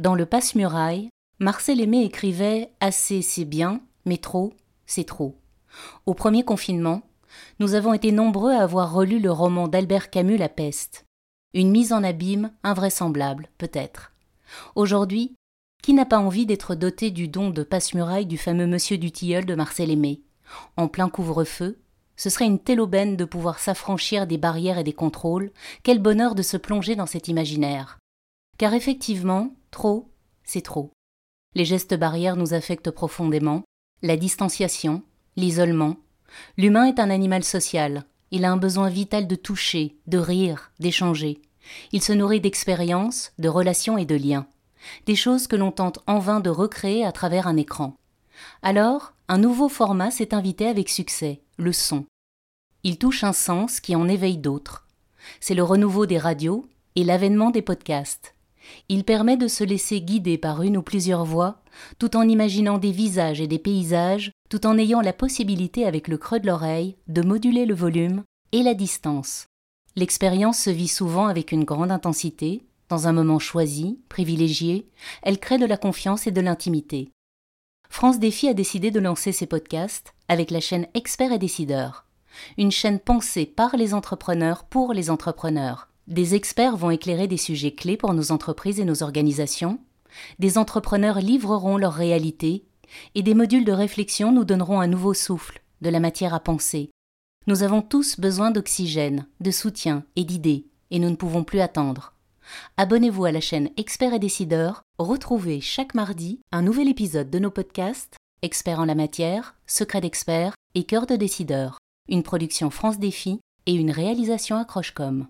Dans le Passe-Muraille, Marcel Aimé écrivait Assez, c'est bien, mais trop, c'est trop. Au premier confinement, nous avons été nombreux à avoir relu le roman d'Albert Camus La peste. Une mise en abîme invraisemblable, peut-être. Aujourd'hui, qui n'a pas envie d'être doté du don de passe-muraille du fameux monsieur du tilleul de Marcel Aimé? En plein couvre-feu, ce serait une telle aubaine de pouvoir s'affranchir des barrières et des contrôles, quel bonheur de se plonger dans cet imaginaire. Car effectivement, trop, c'est trop. Les gestes barrières nous affectent profondément, la distanciation, l'isolement. L'humain est un animal social, il a un besoin vital de toucher, de rire, d'échanger. Il se nourrit d'expériences, de relations et de liens des choses que l'on tente en vain de recréer à travers un écran. Alors, un nouveau format s'est invité avec succès, le son. Il touche un sens qui en éveille d'autres. C'est le renouveau des radios et l'avènement des podcasts. Il permet de se laisser guider par une ou plusieurs voix, tout en imaginant des visages et des paysages, tout en ayant la possibilité avec le creux de l'oreille de moduler le volume et la distance. L'expérience se vit souvent avec une grande intensité, dans un moment choisi, privilégié, elle crée de la confiance et de l'intimité. France Défi a décidé de lancer ses podcasts avec la chaîne Experts et Décideurs. Une chaîne pensée par les entrepreneurs pour les entrepreneurs. Des experts vont éclairer des sujets clés pour nos entreprises et nos organisations. Des entrepreneurs livreront leur réalité et des modules de réflexion nous donneront un nouveau souffle, de la matière à penser. Nous avons tous besoin d'oxygène, de soutien et d'idées, et nous ne pouvons plus attendre. Abonnez-vous à la chaîne Experts et Décideurs. Retrouvez chaque mardi un nouvel épisode de nos podcasts Experts en la matière, Secrets d'experts et Cœur de décideurs. Une production France Défi et une réalisation Accroche-Com.